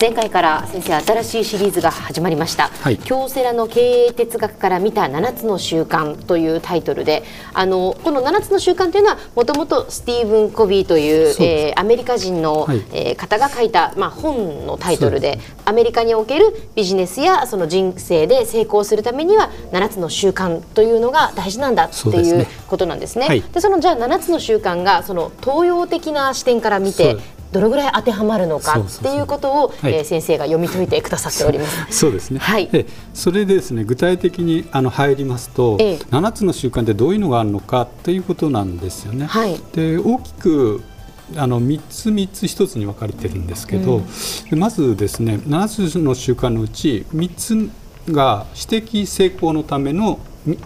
前回から先生新しいシリーズが始まりました、はい、京セラの経営哲学から見た7つの習慣というタイトルであのこの7つの習慣というのはもともとスティーブン・コビーというえー、アメリカ人の、はい、えー、方が書いた、まあ、本のタイトルでアメリカにおけるビジネスやその人生で成功するためには7つの習慣というのが大事なんだっていうことなんですね。そで、ねはい、そのじゃあ7つの習慣がその東洋的な視点から見てどのぐらい当てはまるのかっていうことを、はい、えー、先生が読み解いてくださっております。そうですね。はい。で、それでですね、具体的にあの入りますと、ええ、7つの習慣でどういうのがあるのかということなんですよね。はい。で、大きくあの3つ3つ1つに分かれてるんですけど、うん、まずですね7つの習慣のうち3つが私的成功のための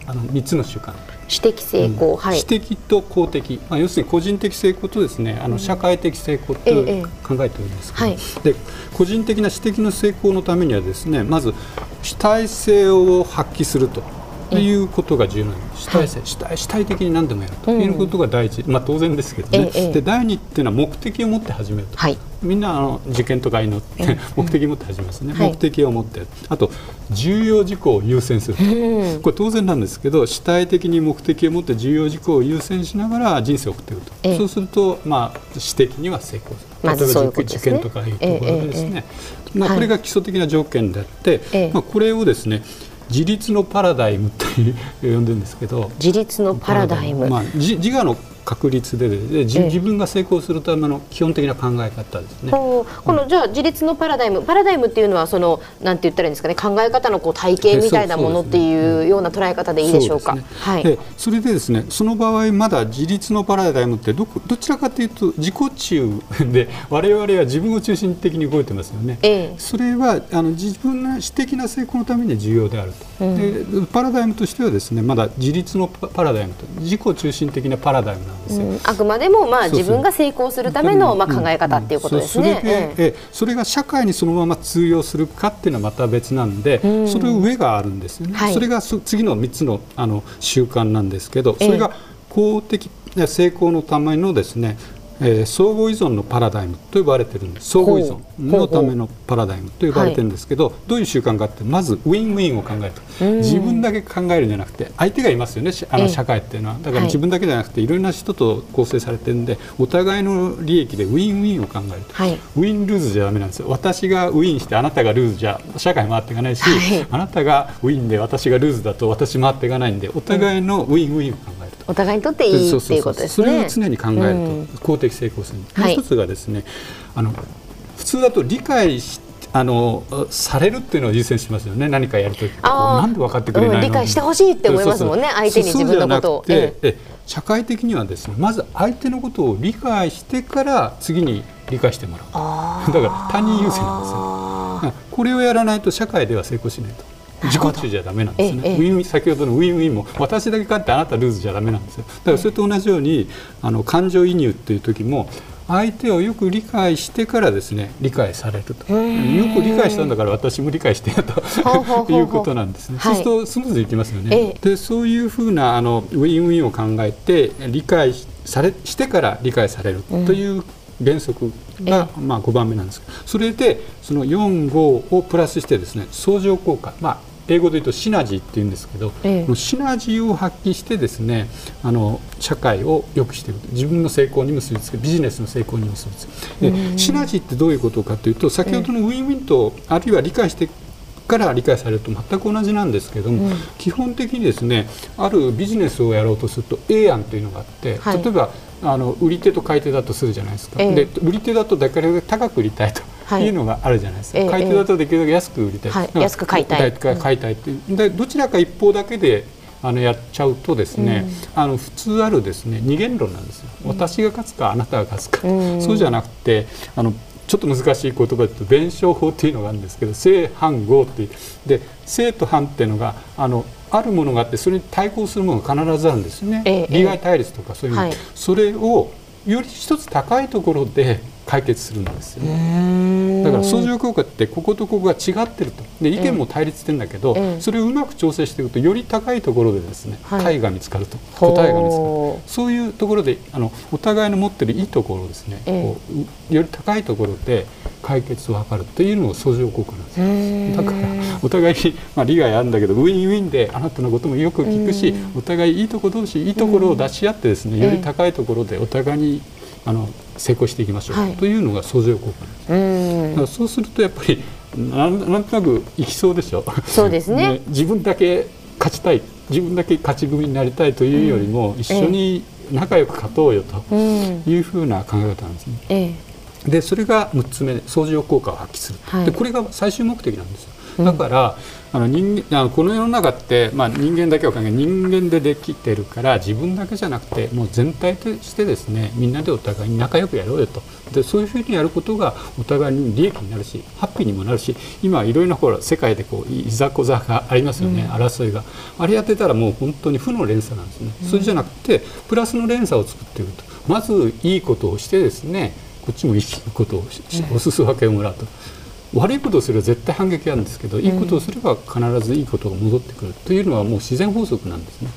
あの3つの習慣私的成功、うん、はい、私的と公的、まあ、要するに個人的成功とですねあの社会的成功と考えておるんですけど、ええはい、で個人的な私的の成功のためにはですねまず主体性を発揮すると。いうことが重要なんです、主体性、主体主体的に何でもやると。いうことが第一、まあ、当然ですけどね、で第二っていうのは目的を持って始めると、はい、みんなあの受験とか祈って目的を持って始めますね、目的を持ってあと重要事項を優先する。これ当然なんですけど主体的に目的を持って重要事項を優先しながら人生を送っていくと、そうすると、まあ、私的には成功する。例えば受験とかいうところでですね、まあ、これが基礎的な条件であって、まあ、これをですね自立のパラダイムと 呼んでるんですけど。自立のパラダイム、まあ、自我の確率でで自分が成功するための基本的な考え方ですね。このじゃあ自立のパラダイムパラダイムっていうのはそのなんて言ったらいいんですかね考え方のこう体系みたいなものっていうような捉え方でいいでしょうか。はい。それでですねその場合まだ自立のパラダイムってどどちらかというと自己中で 我々は自分を中心的に動いてますよね。ええ、それはあの自分の私的な成功のために重要であると。うん、でパラダイムとしてはですねまだ自立のパラダイムと自己中心的なパラダイムなんですよ、うん、あくまでもまあ自分が成功するためのまあ考え方っていうことですね。それで、それが社会にそのまま通用するかっていうのはまた別なんで、それ上があるんですよね。はい、それが次の3つのあの習慣なんですけど、それが公的成功のためのですねえー、相互依存のパラダイムと呼ばれてるんです。相互依存のためのパラダイムと呼ばれてるんですけど、どういう習慣かってまずウィンウィンを考えると自分だけ考えるんじゃなくて相手がいますよねあの社会っていうのは。だから自分だけじゃなくていろんな人と構成されてるんでお互いの利益でウィンウィンを考えると、はい、 win lose じゃだめなんですよ。私が win してあなたが lose じゃ社会回っていかないし、はい、あなたが win で私が lose だと私回っていかないんでお互いのウィンウィンを考お互いにとっていいっていうことですね。それを常に考えると、公的成功する。もう一つがですね、あの普通だと理解しあのされるっていうのを優先しますよね。何かやるときなんで分かってくれないの、うん、理解してほしいって思いますもんね。相手に自分のことを。ええ、社会的にはですねまず相手のことを理解してから次に理解してもらう。だから他人優先なんですよ。これをやらないと社会では成功しないと。自己中じゃダメなんですね、ウィンウィン先ほどのウィンウィンも私だけ勝ってあなた lose じゃダメなんですよ。だからそれと同じようにあの感情移入っていう時も相手をよく理解してからですね理解されると。よく理解したんだから私も理解してやと いうことなんですね、はい、そうするとスムーズにいきますよね、でそういうふうなあのウィンウィンを考えて理解されしてから理解されるという原則が、まあ、5番目なんです。それでその4、5をプラスしてですね相乗効果、まあ、英語で言うとシナジーっていうんですけど、ええ、シナジーを発揮してですねあの社会を良くしていく自分の成功に結びつけビジネスの成功に結びつけでシナジーってどういうことかというと先ほどのウィンウィンと、あるいは理解してから理解されると全く同じなんですけども、うん、基本的にですねあるビジネスをやろうとすると A 案というのがあって、はい、例えばあの売り手と買い手だとするじゃないですか、えで売り手だとだから高く売りたいとい。うのがあるじゃないですか、はい、買い手だとできるだけ安く売りたい、はい、安く買いたい。買いたいって。でどちらか一方だけであのやっちゃうとですね、うん、あの普通あるですね二元論なんですよ、私が勝つかあなたが勝つか、うん、そうじゃなくてあのちょっと難しい言葉で言うと弁証法っていうのがあるんですけど正反合ってで正と反っていうのがあのあるものがあってそれに対抗するものが必ずあるんですよね、ええ、利害対立とかそういうの、はい、それをより一つ高いところで解決するんですよ、ね、だから相乗効果ってこことここが違ってると。で意見も対立してるんだけど、それをうまく調整していくとより高いところでですね、はい、解が見つかると。答えが見つかる。そういうところであのお互いの持ってるいいところをですね、こうより高いところで解決を図るというのが相乗効果なんですよ。だからお互いに、まあ、利害あるんだけどウィンウィンであなたのこともよく聞くしお互いいいところ同士いいところを出し合ってですねより高いところでお互いにあの成功していきましょう、はい、というのが相乗効果なんですそうするとやっぱりなんなんとなくいきそうでしょ？そうですね。自分だけ勝ちたい自分だけ勝ち組になりたいというよりも、うん、一緒に仲良く勝とうよというふうな考え方なんですね。ええ、でそれが6つ目相乗効果を発揮する、はい、でこれが最終目的なんですよ。だから、あの人あのこの世の中って、まあ、人間だけは関係人間でできてるから自分だけじゃなくてもう全体としてですねみんなでお互いに仲良くやろうよと。でそういうふうにやることがお互いに利益になるしハッピーにもなるし今いろいろなほら世界でこういざこざがありますよね、うん、争いが。あれやってたらもう本当に負の連鎖なんですね、うん、それじゃなくてプラスの連鎖を作っていくと。まずいいことをしてですねこっちもいいことをお裾分けをもらうと。悪いことをすれば絶対反撃あるんですけど、いいことをすれば必ずいいことが戻ってくるというのはもう自然法則なんですね。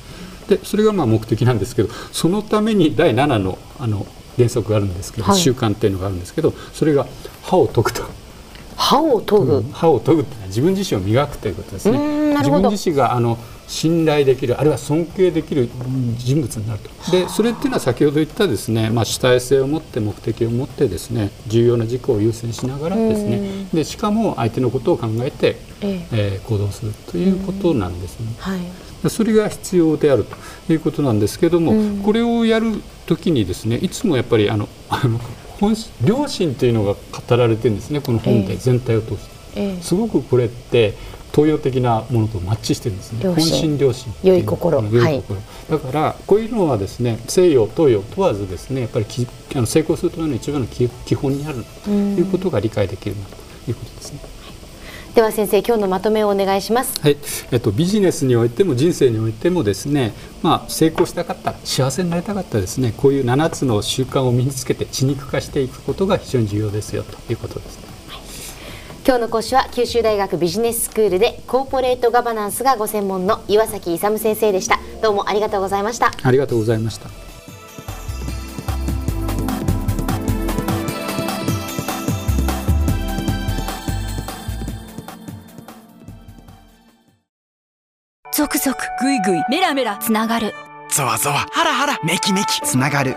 でそれがまあ目的なんですけどそのために第7のあの原則があるんですけど、はい、習慣っていうのがあるんですけどそれが歯を研ぐと。歯を研ぐ、歯を研ぐってのは自分自身を磨くということですね。自分自身があの信頼できるあるいは尊敬できる人物になると。でそれっていうのは先ほど言ったですね、まあ、主体性を持って目的を持ってですね重要な事項を優先しながらですねでしかも相手のことを考えて、ええ。ー、行動するということなんですね。はい。それが必要であるということなんですけども、これをやる時にですねいつもやっぱりあの 本良心というのが語られてるんですねこの本で全体を通して。すごくこれって東洋的なものとマッチしてるんですね。本心良心良い心。良い心、だからこういうのはですね西洋東洋問わずですねやっぱりきあの成功するための一番の基本にあるということが理解できるなということですね。では先生今日のまとめをお願いします。はい、えっとビジネスにおいても人生においてもですね、まあ成功したかった幸せになりたかったですね、こういう7つの習慣を身につけて血肉化していくことが非常に重要ですよということですね。今日の講師は九州大学ビジネススクールでコーポレートガバナンスがご専門の岩崎勇先生でした。どうもありがとうございました。ありがとうございました。続々ぐいぐいメラメラつながる。ゾワゾワハラハラメキメキつながる